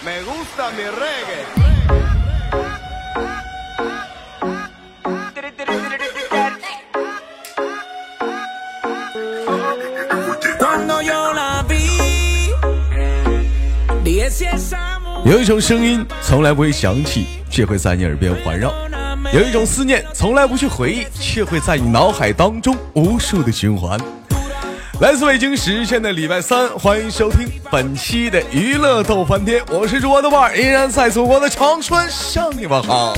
Me gusta mi reggae. 有一种声音从来不会响起，却会在你耳边环绕；有一种思念从来不去回忆，却会在你脑海当中无数的循环。来自北京时间的礼拜三，欢迎收听本期的娱乐逗翻天，我是主播豆瓣，依然在祖国的长春向你问好。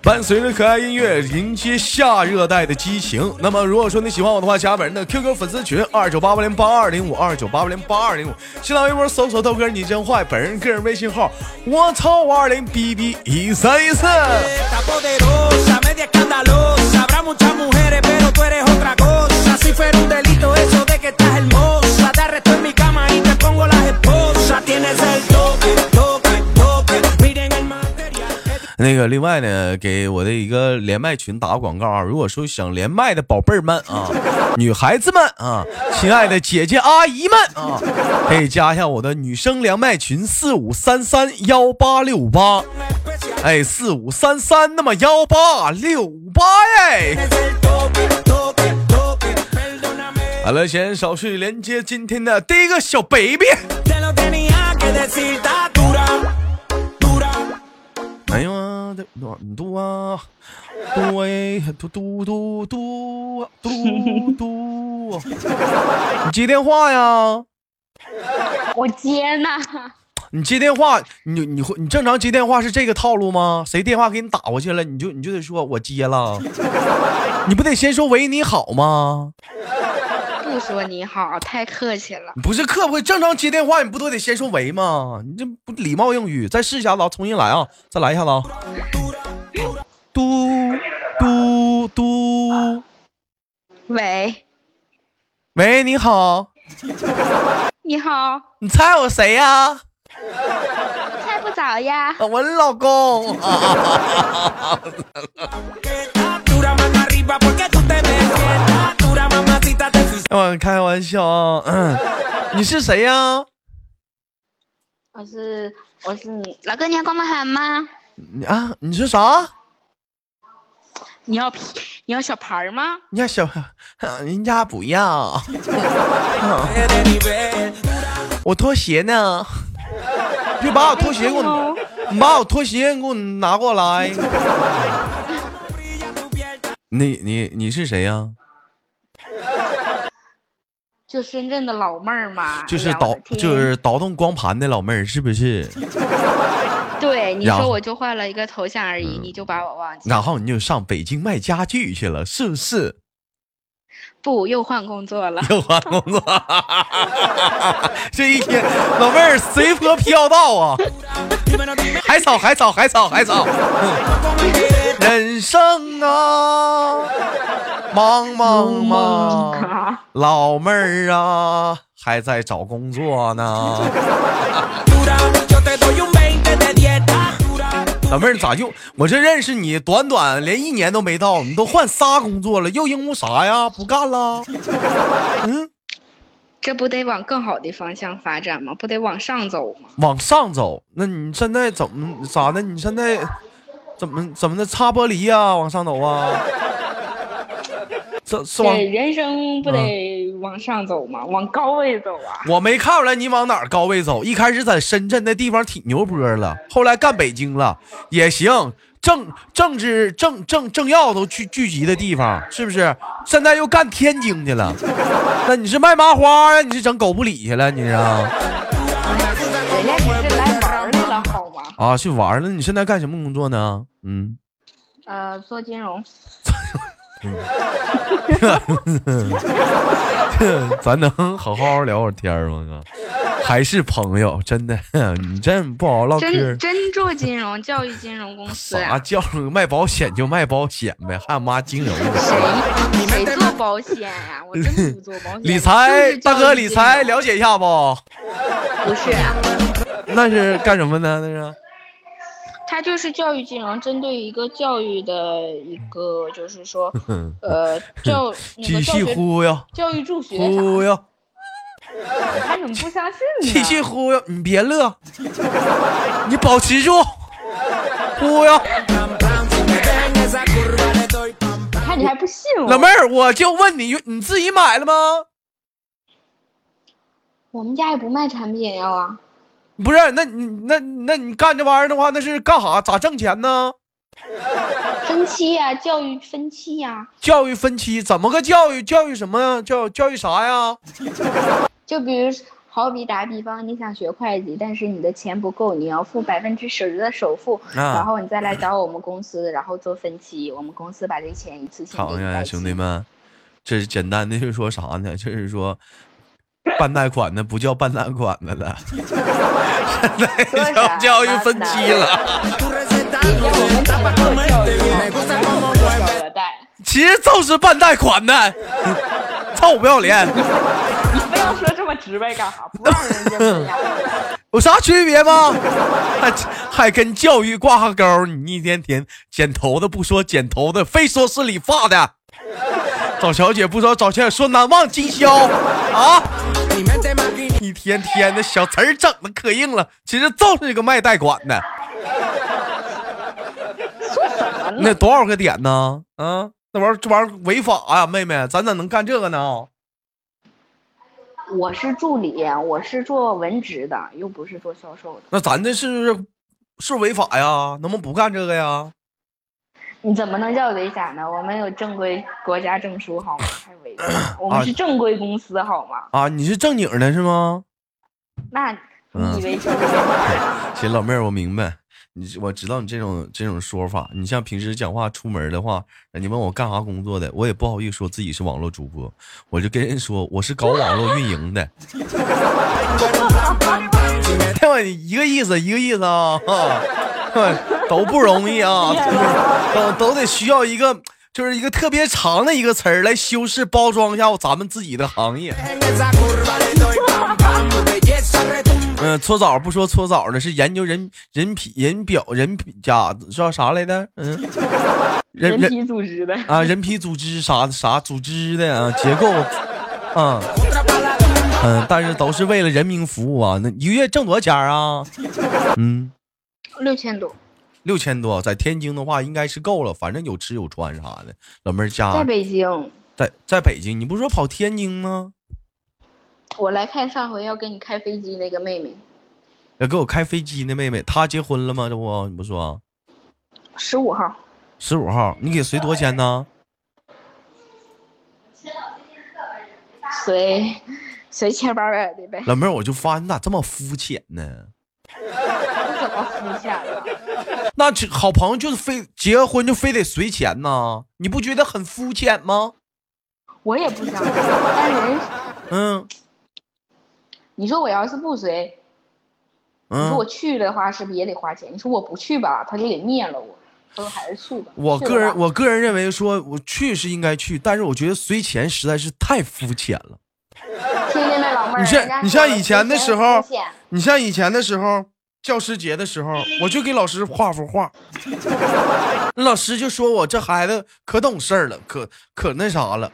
伴随着可爱音乐，迎接夏热带的激情。那么，如果说你喜欢我的话，加本人的 QQ 粉丝群二九八八零八二零五二九八八零八二零五，新浪微博搜索豆哥你真坏，本人个人微信号我操五二零 B B 一三一四。那个，另外呢，给我的一个连麦群打个广告啊！如果说想连麦的宝贝儿们啊，女孩子们啊，亲爱的姐姐阿姨们啊，可以加一下我的女生连麦群四五三三幺八六八，哎，四五三三那么幺八六八哎。好了，先手续连接今天的第一个小 baby。哎呀妈的，暖度啊，嘟哎，嘟嘟嘟嘟嘟嘟，你接电话呀？我接呢。你接电话，你你会你正常接电话是这个套路吗？谁电话给你打过去了，你就你就得说我接了，你不得先说喂你好吗？不说你好，太客气了。不是客不客气，正常接电话你不都得先说喂吗？你这不礼貌用语。再试一下子，重新来啊！再来一下子啊！嘟嘟嘟，喂喂，你好，你好，你猜我谁呀？猜不着呀。我老公。我开玩笑啊，嗯，你是谁呀？我是我是你老哥，你要光芒喊吗？你啊，你是啥？你要皮？你要小牌吗？你要小，人家不要。我拖鞋呢？你把我拖鞋给我，你把我拖鞋给我拿过来。你你你是谁呀？就深圳的老妹儿嘛，就是倒就是倒腾光盘的老妹儿，是不是？对，你说我就换了一个头像而已，你就把我忘记。然后你就上北京卖家具去了，是不是？不，又换工作了。又换工作，这一天老妹儿随波飘到啊，海草海草海草海草，人生啊。忙忙忙，老妹儿啊，还在找工作呢。老妹儿咋就？我这认识你短短连一年都没到，你都换仨工作了，又因为啥呀？不干了？嗯，这不得往更好的方向发展吗？不得往上走吗？往上走？那你现在怎么咋的？你现在怎么怎么的擦玻璃呀？往上走啊？这是往人生不得往上走吗？往高位走啊！我没看出来你往哪儿高位走。一开始在深圳那地方挺牛波了，后来干北京了也行，政政治政政政要都聚聚集的地方，是不是？现在又干天津去了，那你是卖麻花呀？你是整狗不理去了？你是？人家是来玩去了，好吗？啊，去玩了。你现在干什么工作呢？嗯，呃，做金融。咱能好好聊会天吗？哥，还是朋友，真的，你真不好唠嗑。真真做金融，教育金融公司。啥叫卖保险就卖保险呗？还妈金融？谁谁做保险呀？我真不做保险。理财大哥，理财了解一下不？不是。那是干什么呢？那是。它就是教育金融，针对一个教育的一个，就是说，呃，教 继续忽悠，教育助学忽悠，还怎么不相信呢继续忽悠，你别乐，你保持住，忽悠。看你还不信我？老妹儿，我就问你，你自己买了吗？我们家也不卖产品呀，啊。不是，那你那那你干这玩意儿的话，那是干啥？咋挣钱呢？分期 呀，教育分期呀。教育分期怎么个教育？教育什么呀？教教育啥呀？就比如，好比打比方，你想学会计，但是你的钱不够，你要付百分之十的首付，然后你再来找我们公司，然后做分期，我们公司把这钱一次性好呀，兄弟们，这是简单的，就是说啥呢？就是说。办贷款的不叫办贷款的 了，叫教育分期了。其实就是办贷款的，臭不要脸！你非要说这么直白干啥？不让人家 有啥区别吗？还还跟教育挂上钩？你一天天剪头的不说剪头的，非说是理发的。找小姐不说找小姐，说难忘今宵啊！一天天的小词儿整的可硬了，其实就是个卖贷款的。那多少个点呢？啊，那玩意儿这玩意儿违法呀，妹妹，咱咋能干这个呢？我是助理，我是做文职的，又不是做销售的。那咱这是是违法呀？能不能不干这个呀？你怎么能叫违法呢？我们有正规国家证书，好吗？我们是正规公司，好吗？啊，你是正经的，是吗？那你以为是？行，老妹儿，我明白。你我知道你这种这种说法。你像平时讲话出门的话，你问我干啥工作的，我也不好意思说自己是网络主播，我就跟人说我是搞网络运营的。一个意思，一个意思啊。都不容易啊，都都得需要一个，就是一个特别长的一个词儿来修饰包装一下咱们自己的行业。嗯，搓澡不说搓澡的，是研究人人皮人表人皮家叫啥来着？嗯，人皮组织的啊，人皮组织啥啥组织的啊，结构啊，嗯，但是都是为了人民服务啊。那一个月挣多少钱啊？嗯。六千多，六千多，在天津的话应该是够了，反正有吃有穿啥的。老妹儿家在北京，在在北京，你不是说跑天津吗？我来看上回要给你开飞机那个妹妹，要给我开飞机那妹妹，她结婚了吗？这不你不说？十五号，十五号，你给随多少钱呢？随随千八百的呗。老妹儿，我就发现你咋这么肤浅呢？怎么肤浅了？那好朋友就是非结婚就非得随钱呢？你不觉得很肤浅吗？我也不想，但人嗯，你说我要是不随，你说我去的话是不是也得花钱？你说我不去吧，他就得灭了我。他说还是去吧。我个人我个人认为说我去是应该去，但是我觉得随钱实在是太肤浅了。听见没，老妹儿？你像你像以前的时候，你像以前的时候。教师节的时候，我就给老师画幅画，老师就说我这孩子可懂事了，可可那啥了。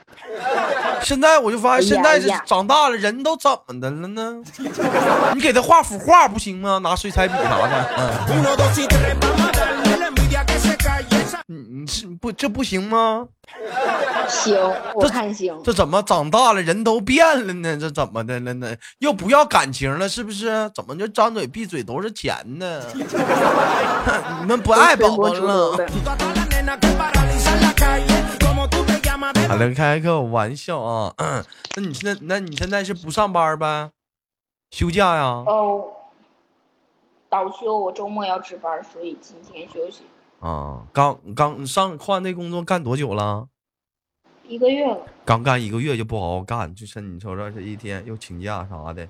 现在我就发现，现在这长大了，人都怎么的了呢？你给他画幅画不行吗？拿水彩笔啥的，嗯。你你是不这不行吗？行，我看行。这怎么长大了人都变了呢？这怎么的了呢？又不要感情了，是不是？怎么就张嘴闭嘴都是钱呢？你们不爱宝宝了？好了，开个玩笑啊。那你现在，那你现在是不上班呗？休假呀？哦，倒休，我周末要值班，所以今天休息。啊，刚刚上换那工作干多久了？一个月了。刚干一个月就不好好干，就是你瞅瞅这一天又请假啥的。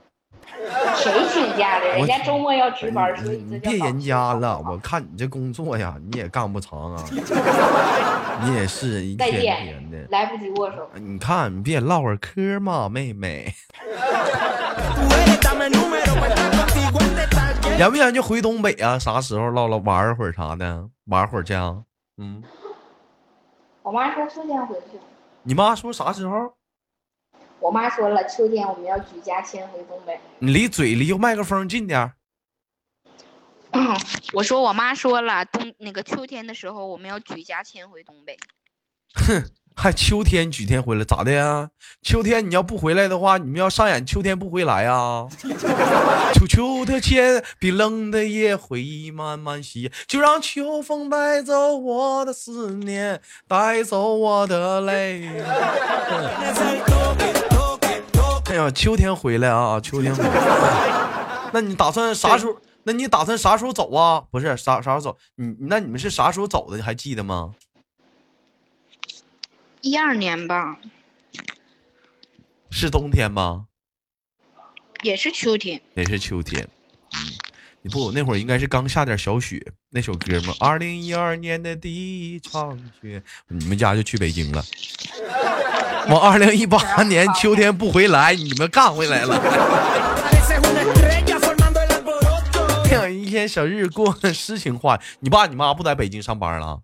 谁请假的？人家周末要值班，所以你别人家了。我看你这工作呀，你也干不长啊。你也是一天天的，来不及握手。你看，你别唠会儿嗑嘛，妹妹。研不研究回东北啊？啥时候唠唠玩一会儿啥的，玩会儿去啊？嗯。我妈说秋天回去。你妈说啥时候？我妈说了，秋天我们要举家迁回东北。你离嘴离麦克风近点儿。我说我妈说了，冬那个秋天的时候我们要举家迁回东北。哼，还秋天举天回来咋的呀？秋天你要不回来的话，你们要上演秋天不回来啊？秋 秋的天，冰冷的夜，回忆慢慢袭，就让秋风带走我的思念，带走我的泪。哎呀，秋天回来啊，秋天回来。那你打算啥时候？那你打算啥时候走啊？不是啥啥时候走？你那你们是啥时候走的？你还记得吗？一二年吧。是冬天吗？也是秋天。也是秋天。嗯，你不那会儿应该是刚下点小雪，那首歌吗？二零一二年的第一场雪，你们家就去北京了。我二零一八年秋天不回来，你们干回来了。一天小日过诗情画，你爸你妈不在北京上班了？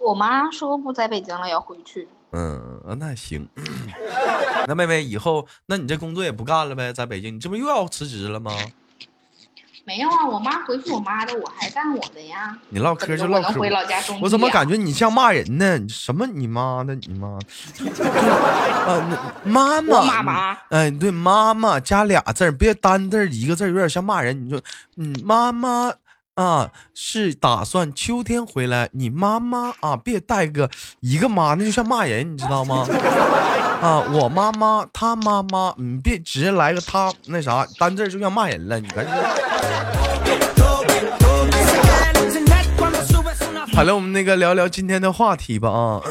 我妈说不在北京了，要回去。嗯，那行。那妹妹以后，那你这工作也不干了呗？在北京，你这不又要辞职了吗？没有啊，我妈回去我妈的，我还干我的呀。你唠嗑就唠嗑。回老家我怎么感觉你像骂人呢？什么你妈的你妈？啊，妈妈。妈妈。哎，对，妈妈加俩字别单字一个字有点像骂人。你说，嗯，妈妈啊，是打算秋天回来。你妈妈啊，别带个一个妈，那就像骂人，你知道吗？啊，我妈妈，她妈妈，你别直接来个她那啥单字就像骂人了，你赶紧。好了，我们那个聊聊今天的话题吧啊。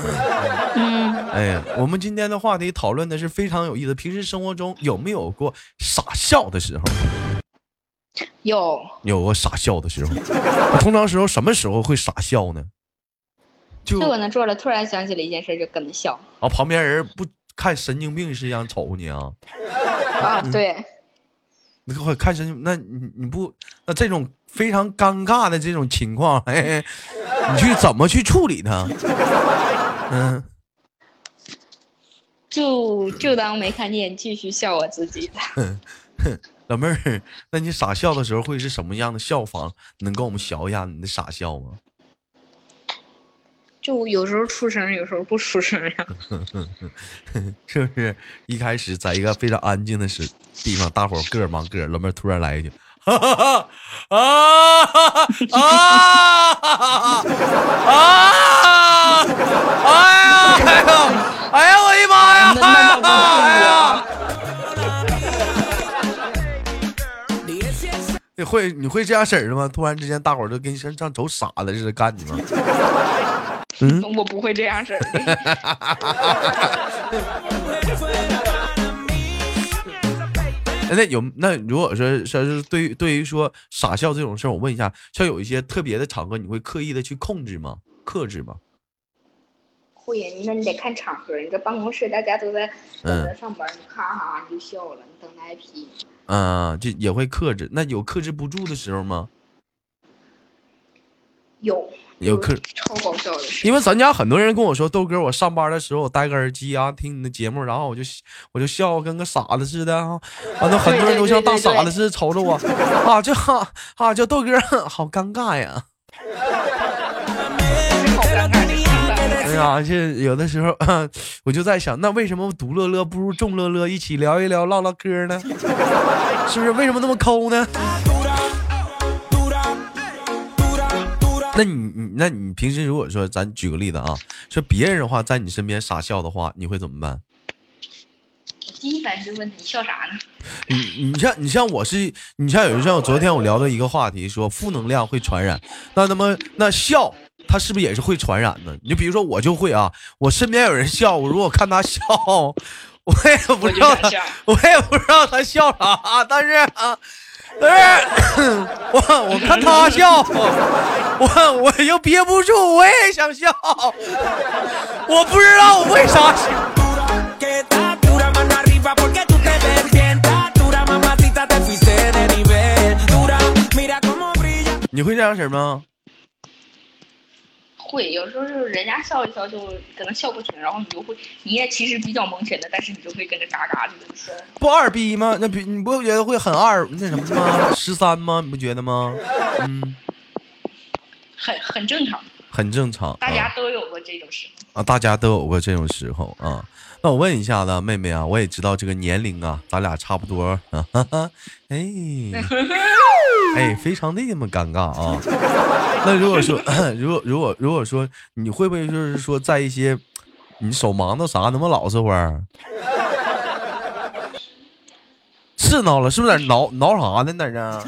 嗯。哎呀，我们今天的话题讨论的是非常有意思。平时生活中有没有过傻笑的时候？有。有过傻笑的时候。通常时候什么时候会傻笑呢？就我那坐着，突然想起了一件事，就跟着笑。啊，旁边人不看神经病是一样瞅你啊？啊，对。你快看神经，那你你不那这种非常尴尬的这种情况，哎，你去怎么去处理它？嗯，就就当没看见，继续笑我自己的。老妹儿，那你傻笑的时候会是什么样的笑法？能跟我们学一下你的傻笑吗？就有时候出声，有时候不出声呀。是不是一开始在一个非常安静的时地方，大伙儿各忙各，老妹儿突然来一句，哈哈哈啊啊啊！哎呀哎呀哎呀！我的妈呀！哎呀！会你会这样式儿的吗？突然之间，大伙儿都跟像像走傻了似的干你吗？嗯，我不会这样式儿。那有那如果说说是对于对于说傻笑这种事儿，我问一下，像有一些特别的场合，你会刻意的去控制吗？克制吗？会呀，你说你得看场合。你这办公室大家都在等着上班，你咔咔就笑了，你等着挨批。嗯，就也会克制。那有克制不住的时候吗？有。有克超搞笑的，因为咱家很多人跟我说，豆哥，我上班的时候我戴个耳机啊，听你的节目，然后我就我就笑，跟个傻子似的啊，完了很多人都像大傻子似的瞅着我 啊，就哈啊，叫豆哥，好尴尬呀。哎呀，这有的时候 我就在想，那为什么独乐乐不如众乐乐，一起聊一聊，唠唠嗑呢？是不是？为什么那么抠呢？那你你那你平时如果说咱举个例子啊，说别人的话在你身边傻笑的话，你会怎么办？第一反应就问你笑啥呢？你你像你像我是你像有像我昨天我聊的一个话题，说负能量会传染，那他妈那笑他是不是也是会传染呢？你就比如说我就会啊，我身边有人笑，我如果看他笑，我也不知道他，我也不知道他笑啥，但是啊。但是我，我看他笑，我我又憋不住，我也想笑，我不知道我为啥笑。你会这样式吗？会，有时候就是人家笑一笑就可能笑不停，然后你就会，你也其实比较蒙圈的，但是你就会跟着嘎嘎就跟说。不二逼吗？那比你不觉得会很二那什么吗？十三吗？你不觉得吗？嗯，很很正常，很正常。大家都有过这种时候啊，大家都有过这种时候啊。那我问一下子，妹妹啊，我也知道这个年龄啊，咱俩差不多啊。哈 哈哎，哎，非常的那么尴尬啊。那如果说，如果如果如果说，你会不会就是说，在一些你手忙的啥，能不能老实会儿？是挠了，是不是在挠挠啥呢？在这？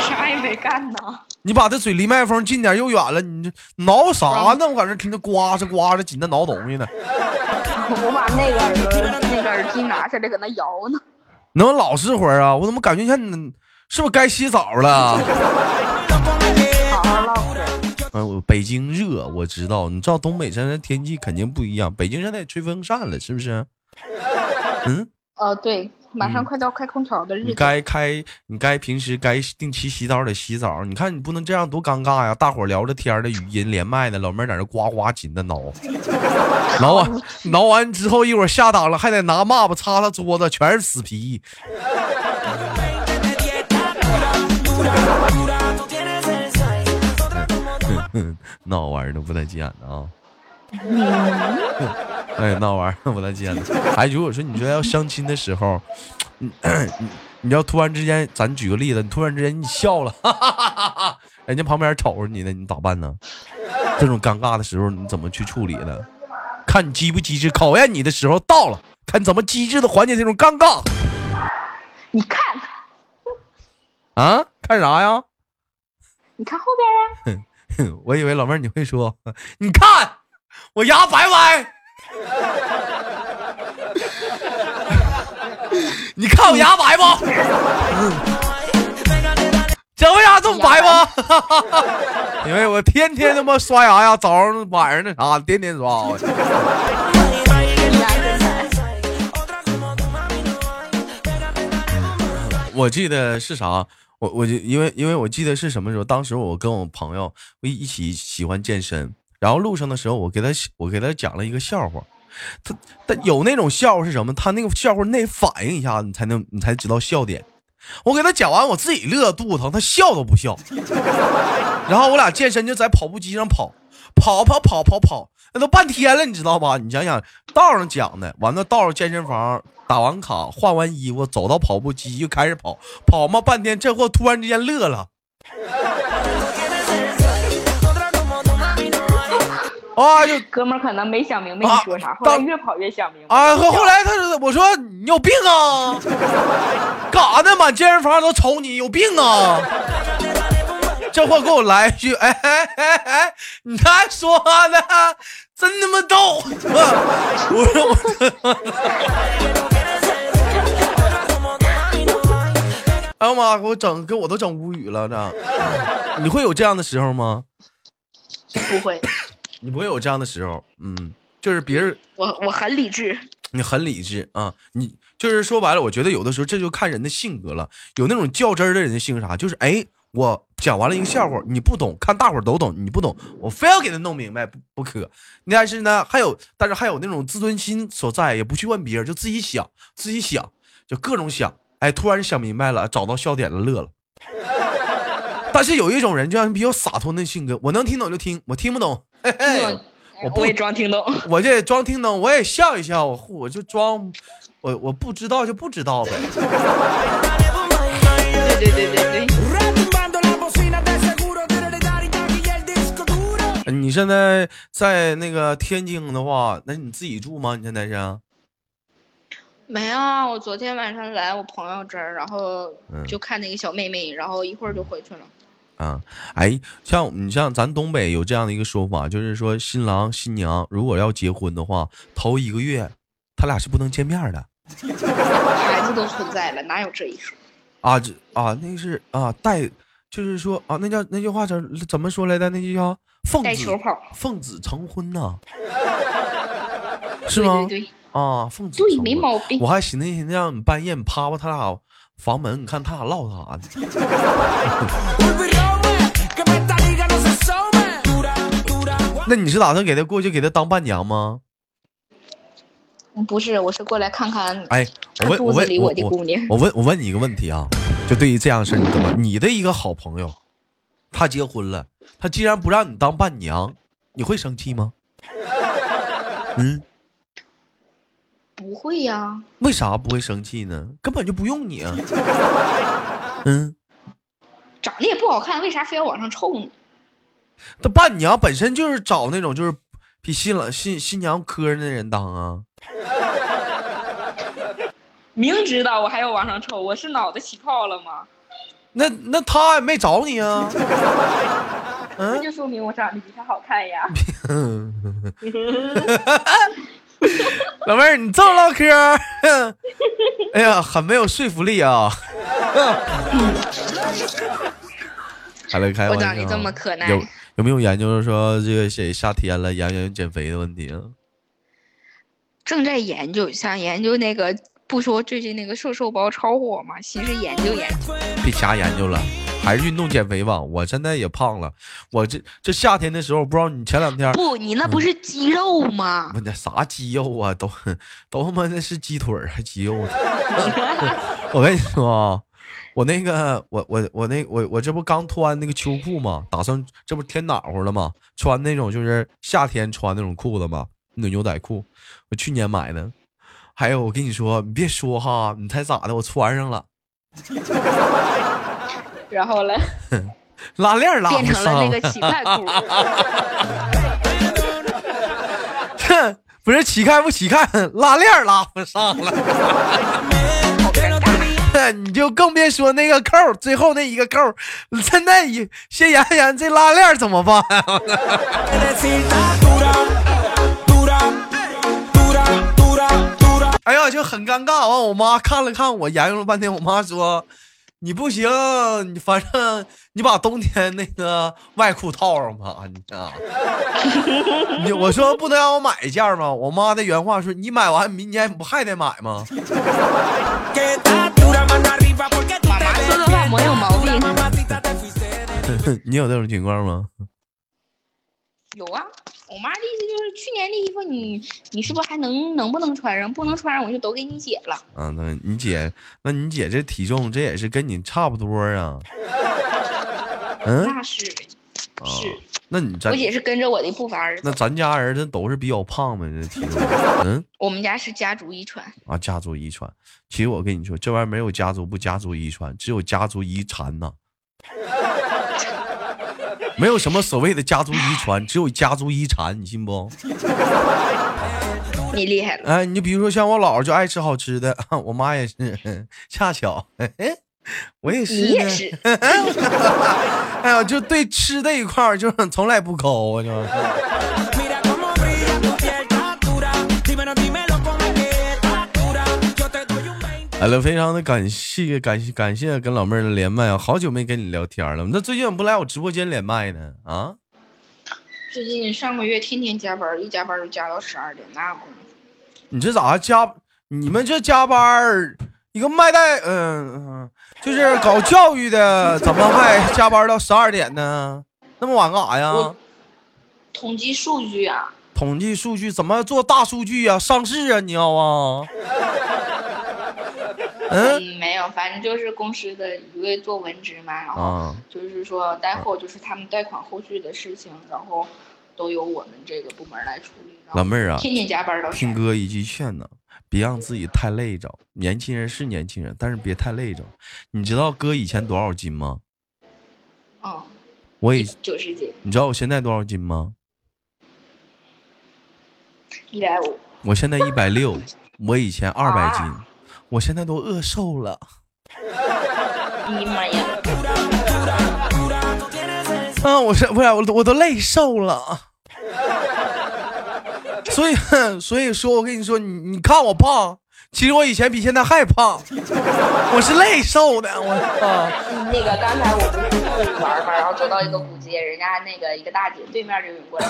啥也没干呢。你把这嘴离麦克风近点，又远了。你这挠啥呢？我搁这听着刮着刮着，紧着挠东西呢。我把那个耳朵那个耳机拿下来，搁那摇呢。能老实会儿啊？我怎么感觉像你？是不是该洗澡了？好好唠嗑。嗯，我北京热，我知道。你知道东北现在天气肯定不一样。北京现在吹风扇了，是不是？嗯。哦，对。马上快到开空调的日子，你该开，你该平时该定期洗澡得洗澡。你看你不能这样，多尴尬呀！大伙聊着天的语音连麦呢，老妹儿在那呱呱紧的挠，挠完挠完之后，一会儿下档了，还得拿抹布擦擦桌子，全是死皮。那玩意儿都不带急眼的啊！哎，那玩意儿不带见的。哎，如果说你说要相亲的时候，你 你你要突然之间，咱举个例子，你突然之间你笑了，人家旁边瞅着你呢，你咋办呢？这种尴尬的时候，你怎么去处理呢？看你机不机智，考验你的时候到了，看你怎么机智的缓解这种尴尬。你看，啊，看啥呀？你看后边啊。我以为老妹儿你会说，你看我牙白歪。你看我牙白不？这为啥这么白不？因为我天天他妈刷牙呀，早上晚上那啥，天天刷。我记得是啥？我我就因为因为我记得是什么时候？当时我跟我朋友一一起喜欢健身。然后路上的时候，我给他我给他讲了一个笑话，他他有那种笑话是什么？他那个笑话那反应一下，你才能你才知道笑点。我给他讲完，我自己乐肚子疼，他笑都不笑。然后我俩健身就在跑步机上跑，跑跑跑跑跑，那都半天了，你知道吧？你想想，道上讲的，完了到了健身房打完卡换完衣服，走到跑步机又开始跑，跑嘛半天，这货突然之间乐了。啊！就哥们儿可能没想明白你说啥，后来越跑越想明白。啊！后后来他说：“我说你有病啊，干啥呢？满健身房都瞅你，有病啊！”这货给我来一句：“哎哎哎哎，你还说呢？真他妈逗！” 我说我，哎呀妈！给我整，给我都整无语了。这，你会有这样的时候吗？不会。你不会有这样的时候，嗯，就是别人，我我很理智，你很理智啊，你就是说白了，我觉得有的时候这就看人的性格了，有那种较真儿的人的性格啥，就是哎，我讲完了一个笑话，你不懂，看大伙儿都懂，你不懂，我非要给他弄明白不不可。但是呢，还有，但是还有那种自尊心所在，也不去问别人，就自己想，自己想，就各种想，哎，突然想明白了，找到笑点了，乐了。但是有一种人，就像比较洒脱的性格，我能听懂就听，我听不懂。我不会装听懂，我这装听懂，我也笑一笑，我我就装，我我不知道就不知道呗。对对对对对。你现在在那个天津的话，那你自己住吗？你现在是？没啊，我昨天晚上来我朋友这儿，然后就看那个小妹妹，然后一会儿就回去了。啊，哎，像你像咱东北有这样的一个说法，就是说新郎新娘如果要结婚的话，头一个月他俩是不能见面的。孩子都存在了，哪有这一说？啊，这啊，那是啊，带，就是说啊，那叫那句话怎怎么说来的？那就叫奉子奉子成婚呐，是吗？对对啊，奉子对，没毛病。我还寻思寻思让你半夜你趴趴他俩房门，你看他俩唠啥呢？那你是打算给他过去给他当伴娘吗？嗯不是，我是过来看看哎，我问我问我的姑娘。我问我问你一个问题啊，就对于这样的事儿，你怎么？你的一个好朋友，他结婚了，他既然不让你当伴娘，你会生气吗？嗯，不会呀，为啥不会生气呢？根本就不用你啊。嗯，长得也不好看，为啥非要往上凑呢？那伴娘本身就是找那种就是比新郎新新娘磕碜的人当啊。明知道我还要往上凑，我是脑袋起泡了吗？那那他也没找你啊。那就说明我长得比他好看呀。老妹儿，你这么唠嗑，哎呀，很没有说服力啊。还来开玩笑啊。我长得这么可爱有有没有研究说这个谁夏天了，研究减肥的问题啊？正在研究，想研究那个，不说最近那个瘦瘦包超火嘛，其实研究研究。别瞎研究了，还是运动减肥吧。我现在也胖了，我这这夏天的时候，不知道你前两天不，你那不是肌肉吗？我那啥肌肉啊，都都他妈那是鸡腿儿还肌肉呢。我跟你说啊，我那个我我我那我我这不刚脱完那个秋裤吗，打算这不天暖和了吗，穿那种就是夏天穿那种裤子嘛，那牛仔裤，我去年买的。还有我跟你说，你别说哈，你猜咋的？我穿上了，然后嘞，拉链拉上成了那个乞丐裤。哼，不是乞丐不乞丐，拉链拉不上了。你就更别说那个扣，最后那一个扣，现在也先研究研究这拉链怎么办、啊？哎呀，就很尴尬。完，我妈看了看我，研究了半天，我妈说：“你不行，你反正你把冬天那个外裤套上吧。”你啊，你我说不能让我买一件吗？我妈的原话是：“你买完明年不还得买吗？”妈 妈说的话没有毛病。你有这种情况吗？有啊，我妈的意思就是去年的衣服你你是不是还能能不能穿上？不能穿上我就都给你姐了。嗯，那你姐，那你姐这体重这也是跟你差不多啊。嗯，那是啊是，那你咱我姐是跟着我的步伐而那。咱家人这都是比较胖呗，这体重。嗯 我们家是家族遗传，啊，家族遗传。其实我跟你说，这玩意儿没有家族不家族遗传，只有家族遗传呐。没有什么所谓的家族遗传，只有家族遗产，你信不？你厉害了。哎，你比如说像我姥姥就爱吃好吃的，我妈也是，恰巧，我也是，你也是，哎呀，就对吃这一块儿就是从来不抠啊，就是。好了，非常的感谢，感谢，感谢跟老妹儿的连麦啊，好久没跟你聊天了。那最近怎么不来我直播间连麦呢？啊？最近上个月天天加班，一加班就加到十二点，那功夫。你这咋加？你们这加班儿，一个卖带，嗯、嗯，就是搞教育的，怎么还加班到十二点呢？那么晚干啥呀？统计数据啊，统计数据怎么做大数据啊？上市啊？你要啊？嗯嗯，没有，反正就是公司的一位做文职嘛，然后啊，就是说贷后就是他们贷款后续的事情，然后都由我们这个部门来处理。老妹儿啊，天天加班到听哥一句劝呢，别让自己太累着。年轻人是年轻人，但是别太累着。你知道哥以前多少斤吗？嗯，我以九十斤，你知道我现在多少斤吗？一百五。我现在一百六，我以前二百斤啊，我现在都饿瘦了。哎呀妈呀！啊，我是不是我都我都累瘦了？所以 所以说我跟你说，你你看我胖，其实我以前比现在还胖，我是累瘦的。我啊，那个刚才我不是出去玩嘛，然后走到一个古街，人家那个一个大姐对面就涌过来，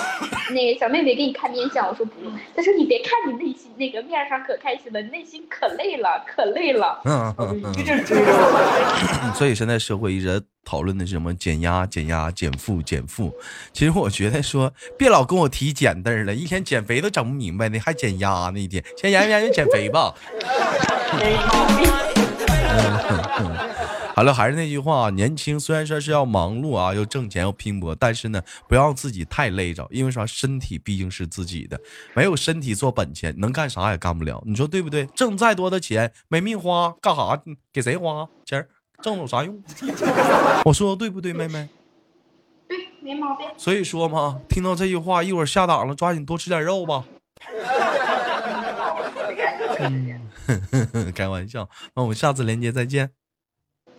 那个小妹妹给你看面相，我说不用，她说你别看你内心那个面上可开心了，内心可累了，可累了。嗯嗯一个劲儿追着我。嗯，所以现在社会一直讨论的是什么减压、减压、减负、减负。其实我觉得说，别老跟我提减字了，一天减肥都整不明白呢，还减压呢？一天先研究研究减肥吧。好了，还是那句话，年轻虽然说是要忙碌啊，要挣钱，要拼搏，但是呢，不要自己太累着，因为啥？身体毕竟是自己的，没有身体做本钱，能干啥也干不了。你说对不对？挣再多的钱没命花，干啥？给谁花钱？挣有啥用？我说的对不对，妹妹？对，没毛病。所以说嘛，听到这句话，一会儿下档了，抓紧多吃点肉吧。开玩笑，那我们下次连接再见。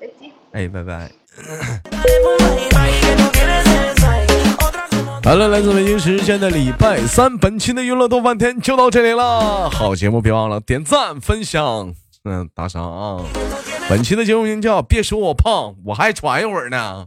再见哎，拜拜。好了，来自北京时间的礼拜三，本期的娱乐逗翻天就到这里了。好节目，别忘了点赞、分享，嗯，打赏啊。本期的节目名叫《别说我胖，我还喘一会儿呢》。